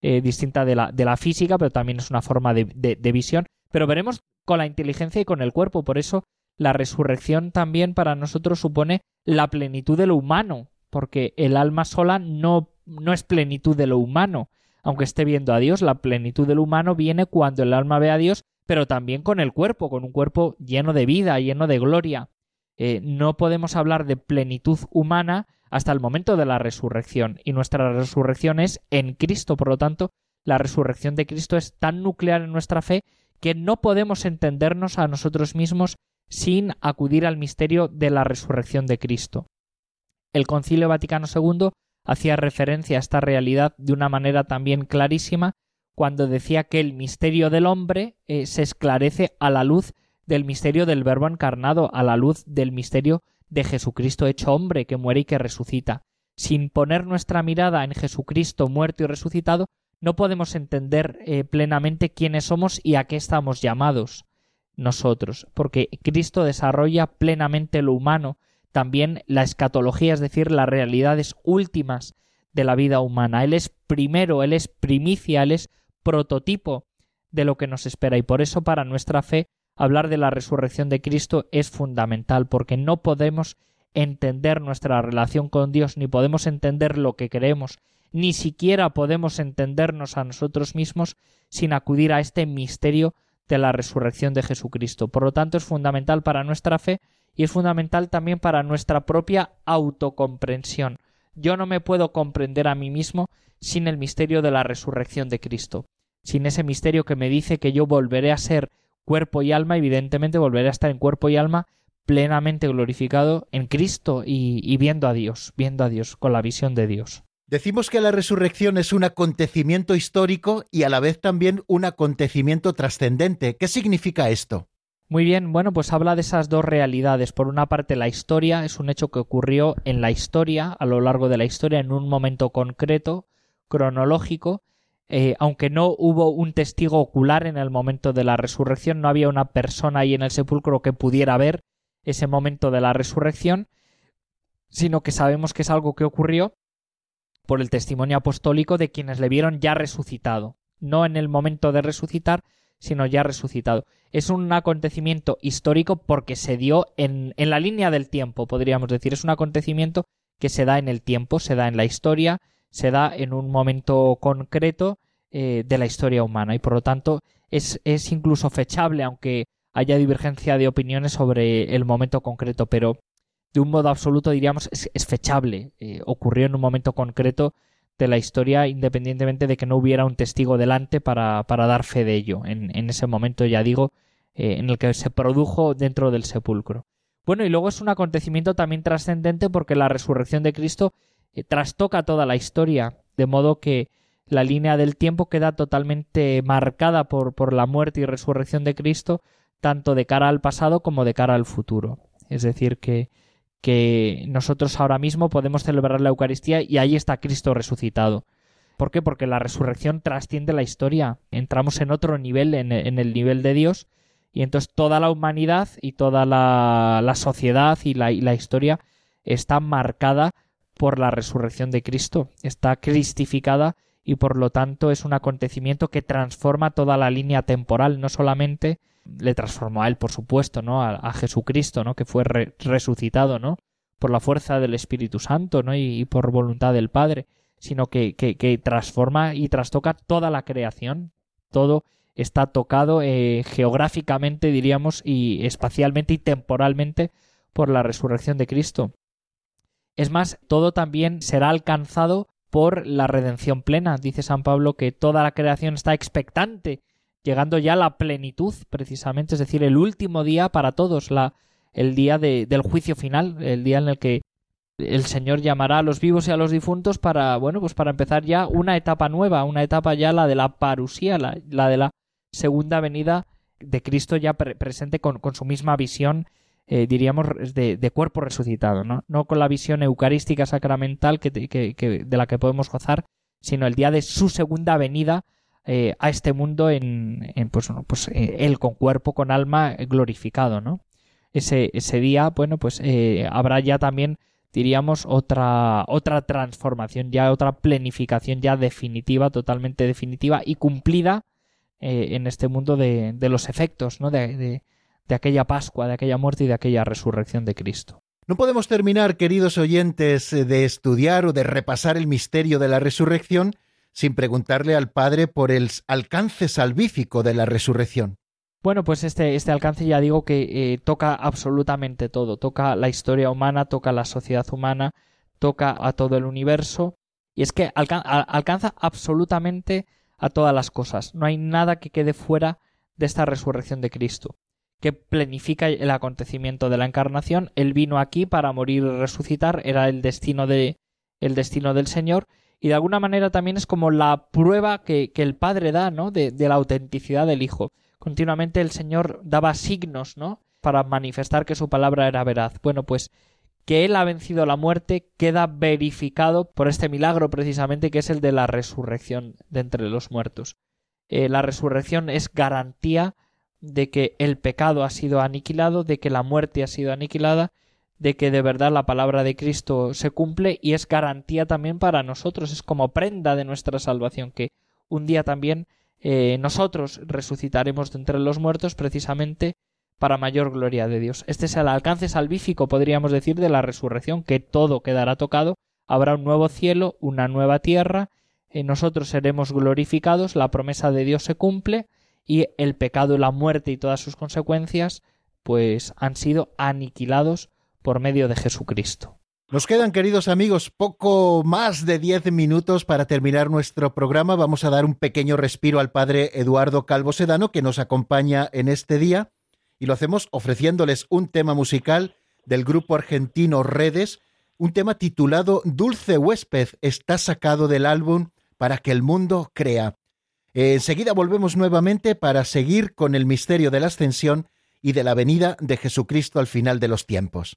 distinta de la, de la, física, pero también es una forma de, de, visión. Pero veremos con la inteligencia y con el cuerpo. Por eso la resurrección también para nosotros supone la plenitud de lo humano, porque el alma sola no, no es plenitud de lo humano. Aunque esté viendo a Dios, la plenitud de lo humano viene cuando el alma ve a Dios, pero también con el cuerpo, con un cuerpo lleno de vida, lleno de gloria. Eh, no podemos hablar de plenitud humana hasta el momento de la resurrección. Y nuestra resurrección es en Cristo. Por lo tanto, la resurrección de Cristo es tan nuclear en nuestra fe que no podemos entendernos a nosotros mismos sin acudir al misterio de la resurrección de Cristo. El Concilio Vaticano II hacía referencia a esta realidad de una manera también clarísima cuando decía que el misterio del hombre eh, se esclarece a la luz del misterio del Verbo encarnado, a la luz del misterio de Jesucristo hecho hombre, que muere y que resucita. Sin poner nuestra mirada en Jesucristo muerto y resucitado, no podemos entender eh, plenamente quiénes somos y a qué estamos llamados nosotros, porque Cristo desarrolla plenamente lo humano, también la escatología, es decir, las realidades últimas de la vida humana. Él es primero, Él es primicia, Él es prototipo de lo que nos espera y por eso para nuestra fe hablar de la resurrección de Cristo es fundamental, porque no podemos entender nuestra relación con Dios, ni podemos entender lo que creemos, ni siquiera podemos entendernos a nosotros mismos sin acudir a este misterio de la resurrección de Jesucristo. Por lo tanto, es fundamental para nuestra fe y es fundamental también para nuestra propia autocomprensión. Yo no me puedo comprender a mí mismo sin el misterio de la resurrección de Cristo, sin ese misterio que me dice que yo volveré a ser cuerpo y alma, evidentemente volveré a estar en cuerpo y alma plenamente glorificado en Cristo y, viendo a Dios, viendo a Dios, con la visión de Dios. Decimos que la resurrección es un acontecimiento histórico y a la vez también un acontecimiento trascendente. ¿Qué significa esto? Muy bien, bueno, pues habla de esas dos realidades. Por una parte, la historia es un hecho que ocurrió en la historia, a lo largo de la historia, en un momento concreto, cronológico, eh, aunque no hubo un testigo ocular en el momento de la resurrección, no había una persona ahí en el sepulcro que pudiera ver ese momento de la resurrección, sino que sabemos que es algo que ocurrió por el testimonio apostólico de quienes le vieron ya resucitado, no en el momento de resucitar, sino ya resucitado. Es un acontecimiento histórico porque se dio en, en la línea del tiempo, podríamos decir. Es un acontecimiento que se da en el tiempo, se da en la historia, se da en un momento concreto eh, de la historia humana y por lo tanto es, es incluso fechable, aunque haya divergencia de opiniones sobre el momento concreto, pero de un modo absoluto diríamos es, es fechable, eh, ocurrió en un momento concreto de la historia independientemente de que no hubiera un testigo delante para, para dar fe de ello, en, en ese momento ya digo, eh, en el que se produjo dentro del sepulcro. Bueno, y luego es un acontecimiento también trascendente porque la resurrección de Cristo eh, trastoca toda la historia, de modo que la línea del tiempo queda totalmente marcada por, por la muerte y resurrección de Cristo, tanto de cara al pasado como de cara al futuro. Es decir, que, que nosotros ahora mismo podemos celebrar la Eucaristía y ahí está Cristo resucitado. ¿Por qué? Porque la resurrección trasciende la historia. Entramos en otro nivel, en, el nivel de Dios, y entonces toda la humanidad y toda la, sociedad y la, y la historia está marcada por la resurrección de Cristo, está cristificada y por lo tanto es un acontecimiento que transforma toda la línea temporal, no solamente le transformó a él, por supuesto, ¿no? A, Jesucristo, ¿no? Que fue resucitado, ¿no? Por la fuerza del Espíritu Santo, ¿no? Y, por voluntad del Padre, sino que, que, que, transforma y trastoca toda la creación, todo está tocado eh, geográficamente, diríamos, y espacialmente y temporalmente por la resurrección de Cristo. Es más, todo también será alcanzado por la redención plena. Dice San Pablo que toda la creación está expectante, llegando ya a la plenitud, precisamente, es decir, el último día para todos, la, el día del juicio final, el día en el que el Señor llamará a los vivos y a los difuntos para, bueno, pues para empezar ya una etapa nueva, una etapa ya la de la parusía, la, de la segunda venida de Cristo ya presente con, su misma visión, eh, diríamos, de, de, cuerpo resucitado, ¿no? No con la visión eucarística sacramental que, que, de la que podemos gozar, sino el día de su segunda venida eh, a este mundo en, en pues, pues eh, él con cuerpo, con alma glorificado, ¿no? Ese, ese día, bueno, pues habrá ya también diríamos, otra, otra transformación, ya otra planificación ya definitiva, totalmente definitiva y cumplida eh, en este mundo de, de los efectos, ¿no? De, de aquella Pascua, de aquella muerte y de aquella resurrección de Cristo. No podemos terminar, queridos oyentes, de estudiar o de repasar el misterio de la resurrección sin preguntarle al Padre por el alcance salvífico de la resurrección. Bueno, pues este, este alcance ya digo que eh, toca absolutamente todo, toca la historia humana, toca la sociedad humana, toca a todo el universo, y es que alcanza absolutamente a todas las cosas. No hay nada que quede fuera de esta resurrección de Cristo, que planifica el acontecimiento de la encarnación. Él vino aquí para morir y resucitar, era el destino de el destino del Señor, y de alguna manera también es como la prueba que, que el Padre da, ¿no? de la autenticidad del Hijo continuamente el Señor daba signos, ¿no? Para manifestar que su palabra era veraz. Bueno, pues que Él ha vencido la muerte queda verificado por este milagro precisamente que es el de la resurrección de entre los muertos. Eh, la resurrección es garantía de que el pecado ha sido aniquilado, de que la muerte ha sido aniquilada, de que de verdad la palabra de Cristo se cumple y es garantía también para nosotros, es como prenda de nuestra salvación, que un día también eh, nosotros resucitaremos de entre los muertos precisamente para mayor gloria de Dios. Este es el alcance salvífico, podríamos decir, de la resurrección, que todo quedará tocado, habrá un nuevo cielo, una nueva tierra, eh, nosotros seremos glorificados, la promesa de Dios se cumple y el pecado, la muerte y todas sus consecuencias, pues han sido aniquilados por medio de Jesucristo. Nos quedan, queridos amigos, poco más de diez minutos para terminar nuestro programa. Vamos a dar un pequeño respiro al padre Eduardo Calvo Sedano, que nos acompaña en este día, y lo hacemos ofreciéndoles un tema musical del grupo argentino Redes, un tema titulado Dulce Huésped, está sacado del álbum Para que el mundo crea. enseguida volvemos nuevamente para seguir con el misterio de la ascensión y de la venida de Jesucristo al final de los tiempos.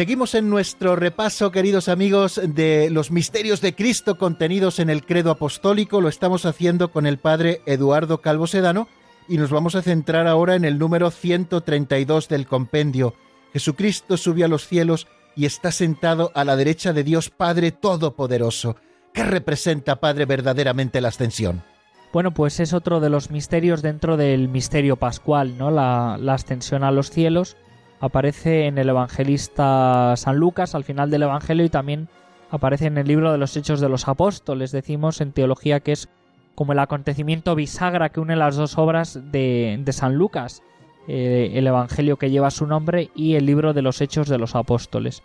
Seguimos en nuestro repaso, queridos amigos, de los misterios de Cristo contenidos en el credo apostólico. Lo estamos haciendo con el padre Eduardo Calvo Sedano y nos vamos a centrar ahora en el número 132 del compendio. Jesucristo subió a los cielos y está sentado a la derecha de Dios Padre Todopoderoso. ¿Qué representa, Padre, verdaderamente la ascensión? Bueno, pues es otro de los misterios dentro del misterio pascual, ¿no? La, la ascensión a los cielos aparece en el evangelista San Lucas al final del Evangelio y también aparece en el libro de los Hechos de los Apóstoles. Decimos en teología que es como el acontecimiento bisagra que une las dos obras de, San Lucas, eh, el Evangelio que lleva su nombre y el libro de los Hechos de los Apóstoles.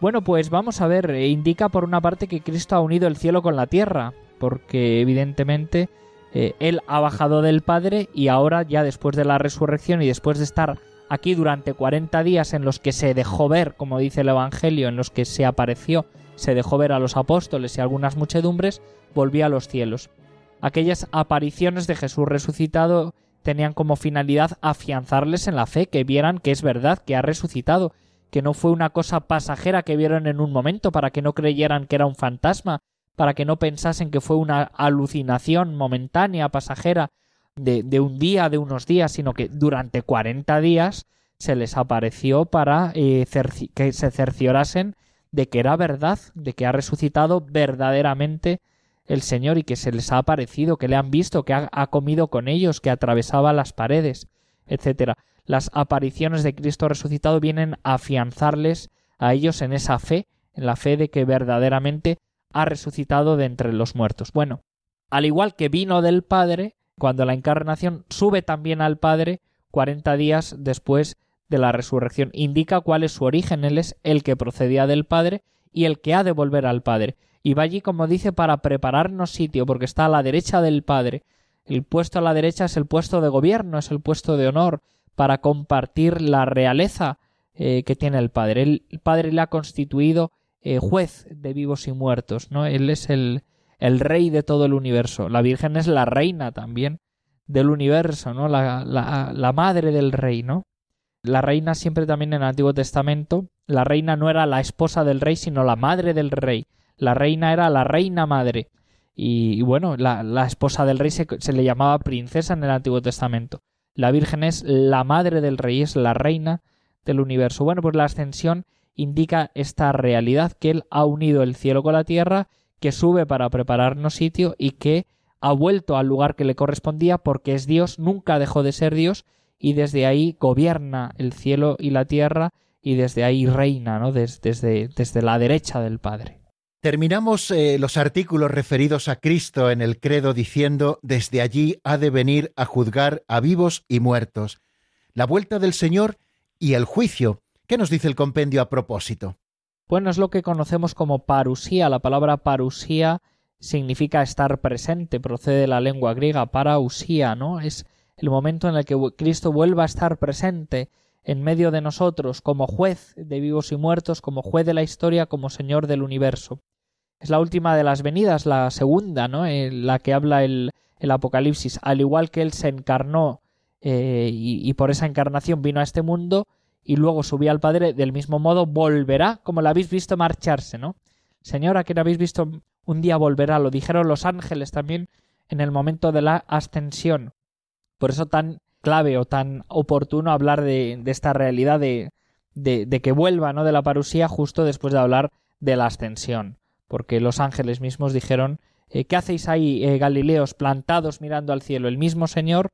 Bueno, pues vamos a ver, eh, indica por una parte que Cristo ha unido el cielo con la tierra, porque evidentemente eh, Él ha bajado del Padre y ahora ya después de la resurrección y después de estar aquí durante 40 días en los que se dejó ver, como dice el Evangelio, en los que se apareció, se dejó ver a los apóstoles y algunas muchedumbres, volvía a los cielos. Aquellas apariciones de Jesús resucitado tenían como finalidad afianzarles en la fe, que vieran que es verdad, que ha resucitado, que no fue una cosa pasajera que vieron en un momento para que no creyeran que era un fantasma, para que no pensasen que fue una alucinación momentánea, pasajera, de, un día, de unos días, sino que durante 40 días se les apareció para eh, que se cerciorasen de que era verdad, de que ha resucitado verdaderamente el Señor y que se les ha aparecido, que le han visto, que ha, ha comido con ellos, que atravesaba las paredes, etc. Las apariciones de Cristo resucitado vienen a afianzarles a ellos en esa fe, en la fe de que verdaderamente ha resucitado de entre los muertos. Bueno, al igual que vino del Padre, cuando la encarnación sube también al Padre 40 días después de la resurrección. Indica cuál es su origen. Él es el que procedía del Padre y el que ha de volver al Padre. Y va allí, como dice, para prepararnos sitio, porque está a la derecha del Padre. El puesto a la derecha es el puesto de gobierno, es el puesto de honor, para compartir la realeza eh, que tiene el Padre. El, Padre le ha constituido eh, juez de vivos y muertos, ¿no? Él es el, el rey de todo el universo. La Virgen es la reina también del universo, ¿no? La, la, madre del rey, ¿no? La reina siempre también en el Antiguo Testamento, la reina no era la esposa del rey, sino la madre del rey. La reina era la reina madre. Y, bueno, la, la, esposa del rey se, se le llamaba princesa en el Antiguo Testamento. La Virgen es la madre del rey, es la reina del universo. Bueno, pues la ascensión indica esta realidad que él ha unido el cielo con la tierra que sube para prepararnos sitio y que ha vuelto al lugar que le correspondía porque es Dios, nunca dejó de ser Dios y desde ahí gobierna el cielo y la tierra y desde ahí reina, ¿no? Desde, desde, la derecha del Padre. Terminamos eh, los artículos referidos a Cristo en el credo diciendo desde allí ha de venir a juzgar a vivos y muertos. La vuelta del Señor y el juicio. ¿Qué nos dice el compendio a propósito? Bueno, es lo que conocemos como parusía. La palabra parusía significa estar presente, procede de la lengua griega, parausía, ¿no? Es el momento en el que Cristo vuelva a estar presente en medio de nosotros como juez de vivos y muertos, como juez de la historia, como Señor del universo. Es la última de las venidas, la segunda, ¿no? En eh, la que habla el, Apocalipsis. Al igual que Él se encarnó eh, y por esa encarnación vino a este mundo, y luego subió al Padre, del mismo modo volverá, como la habéis visto marcharse, ¿no? Señora, que la habéis visto un día volverá, lo dijeron los ángeles también en el momento de la ascensión. Por eso tan clave o tan oportuno hablar de, esta realidad de, de, que vuelva, ¿no? De la parusía justo después de hablar de la ascensión. Porque los ángeles mismos dijeron, eh, ¿qué hacéis ahí, eh, Galileos, plantados mirando al cielo? El mismo Señor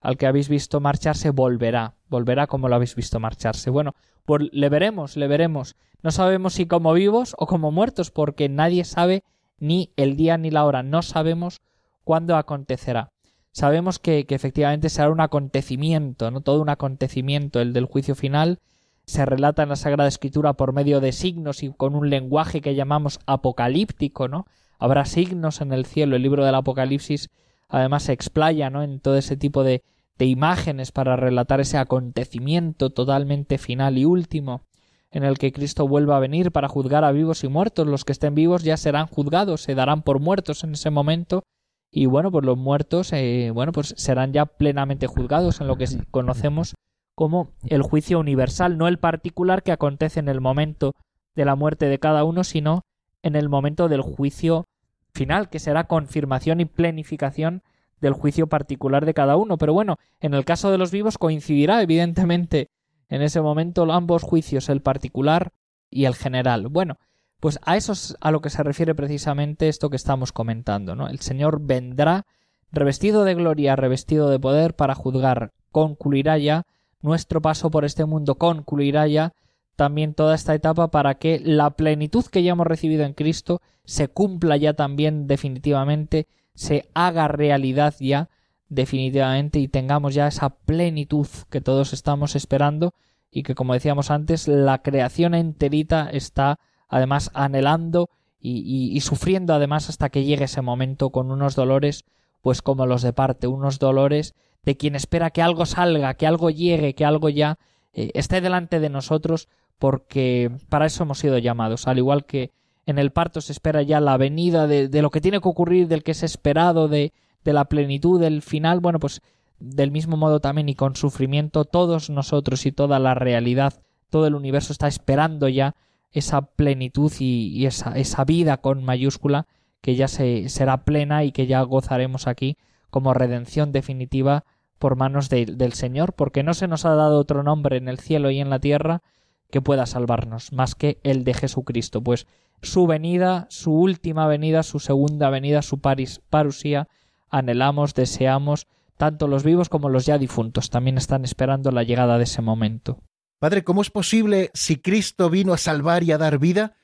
al que habéis visto marcharse volverá, volverá como lo habéis visto marcharse. Bueno, pues le veremos, le veremos. No sabemos si como vivos o como muertos, porque nadie sabe ni el día ni la hora, no sabemos cuándo acontecerá. Sabemos que, efectivamente será un acontecimiento, no todo un acontecimiento, el del juicio final, se relata en la Sagrada Escritura por medio de signos y con un lenguaje que llamamos apocalíptico, ¿no? Habrá signos en el cielo. El libro del Apocalipsis además se explaya, ¿no? En todo ese tipo de, imágenes para relatar ese acontecimiento totalmente final y último en el que Cristo vuelva a venir para juzgar a vivos y muertos. Los que estén vivos ya serán juzgados, se darán por muertos en ese momento y bueno, pues los muertos, eh, bueno, pues serán ya plenamente juzgados en lo que conocemos como el juicio universal, no el particular que acontece en el momento de la muerte de cada uno, sino en el momento del juicio final, que será confirmación y plenificación del juicio particular de cada uno. Pero bueno, en el caso de los vivos coincidirá evidentemente en ese momento ambos juicios, el particular y el general. Bueno, pues a eso es a lo que se refiere precisamente esto que estamos comentando, ¿no? El Señor vendrá revestido de gloria, revestido de poder para juzgar. Concluirá ya nuestro paso por este mundo, concluirá ya también toda esta etapa para que la plenitud que ya hemos recibido en Cristo se cumpla ya también definitivamente, se haga realidad ya definitivamente y tengamos ya esa plenitud que todos estamos esperando y que como decíamos antes la creación enterita está además anhelando y, sufriendo además hasta que llegue ese momento con unos dolores pues como los de parte, unos dolores de quien espera que algo salga, que algo llegue, que algo ya eh, esté delante de nosotros porque para eso hemos sido llamados, al igual que en el parto se espera ya la venida de, lo que tiene que ocurrir, del que es esperado, de, de la plenitud del final, bueno, pues del mismo modo también y con sufrimiento todos nosotros y toda la realidad, todo el universo está esperando ya esa plenitud y, esa, esa, vida con mayúscula que ya se, será plena y que ya gozaremos aquí como redención definitiva por manos del Señor, porque no se nos ha dado otro nombre en el cielo y en la tierra que pueda salvarnos, más que el de Jesucristo, pues su venida, su última venida, su segunda venida, su paris, parusía, anhelamos, deseamos, tanto los vivos como los ya difuntos también están esperando la llegada de ese momento. Padre, ¿cómo es posible, si Cristo vino a salvar y a dar vida,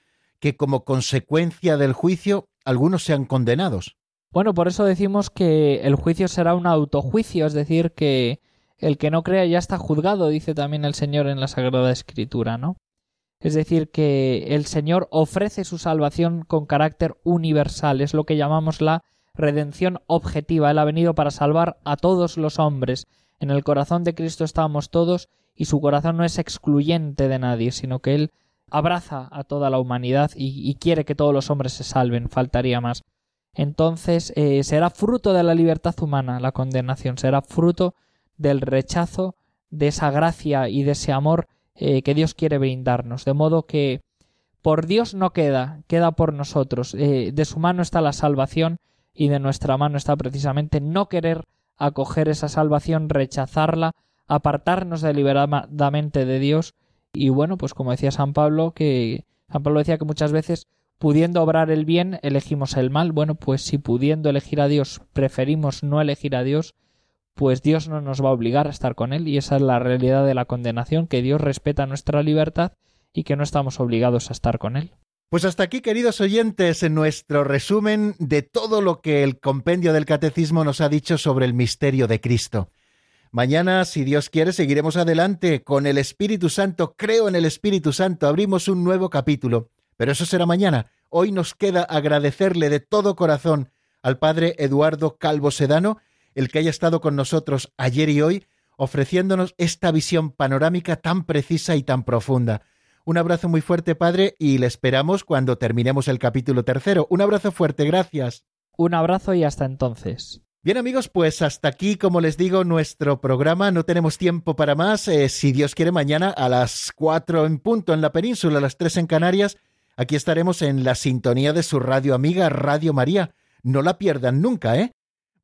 que como consecuencia del juicio algunos sean condenados? Bueno, por eso decimos que el juicio será un autojuicio, es decir, que el que no crea ya está juzgado, dice también el Señor en la Sagrada Escritura, ¿no? Es decir, que el Señor ofrece su salvación con carácter universal, es lo que llamamos la redención objetiva. Él ha venido para salvar a todos los hombres. En el corazón de Cristo estamos todos y su corazón no es excluyente de nadie, sino que Él abraza a toda la humanidad y, quiere que todos los hombres se salven, faltaría más. Entonces eh, será fruto de la libertad humana la condenación, será fruto del rechazo de esa gracia y de ese amor eh, que Dios quiere brindarnos. De modo que por Dios no queda, queda por nosotros. Eh, de su mano está la salvación y de nuestra mano está precisamente no querer acoger esa salvación, rechazarla, apartarnos deliberadamente de Dios y bueno, pues como decía San Pablo, que San Pablo decía que muchas veces pudiendo obrar el bien elegimos el mal. Bueno, pues si pudiendo elegir a Dios preferimos no elegir a Dios, pues Dios no nos va a obligar a estar con Él y esa es la realidad de la condenación, que Dios respeta nuestra libertad y que no estamos obligados a estar con Él. Pues hasta aquí, queridos oyentes, en nuestro resumen de todo lo que el compendio del Catecismo nos ha dicho sobre el misterio de Cristo. Mañana, si Dios quiere, seguiremos adelante con el Espíritu Santo. Creo en el Espíritu Santo. Abrimos un nuevo capítulo. Pero eso será mañana. Hoy nos queda agradecerle de todo corazón al Padre Eduardo Calvo Sedano, el que haya estado con nosotros ayer y hoy, ofreciéndonos esta visión panorámica tan precisa y tan profunda. Un abrazo muy fuerte, Padre, y le esperamos cuando terminemos el capítulo tercero. Un abrazo fuerte, gracias. Un abrazo y hasta entonces. Bien amigos, pues hasta aquí, como les digo, nuestro programa. No tenemos tiempo para más. Eh, si Dios quiere, mañana a las cuatro en punto en la península, a las tres en Canarias, aquí estaremos en la sintonía de su radio amiga Radio María. No la pierdan nunca, ¿eh?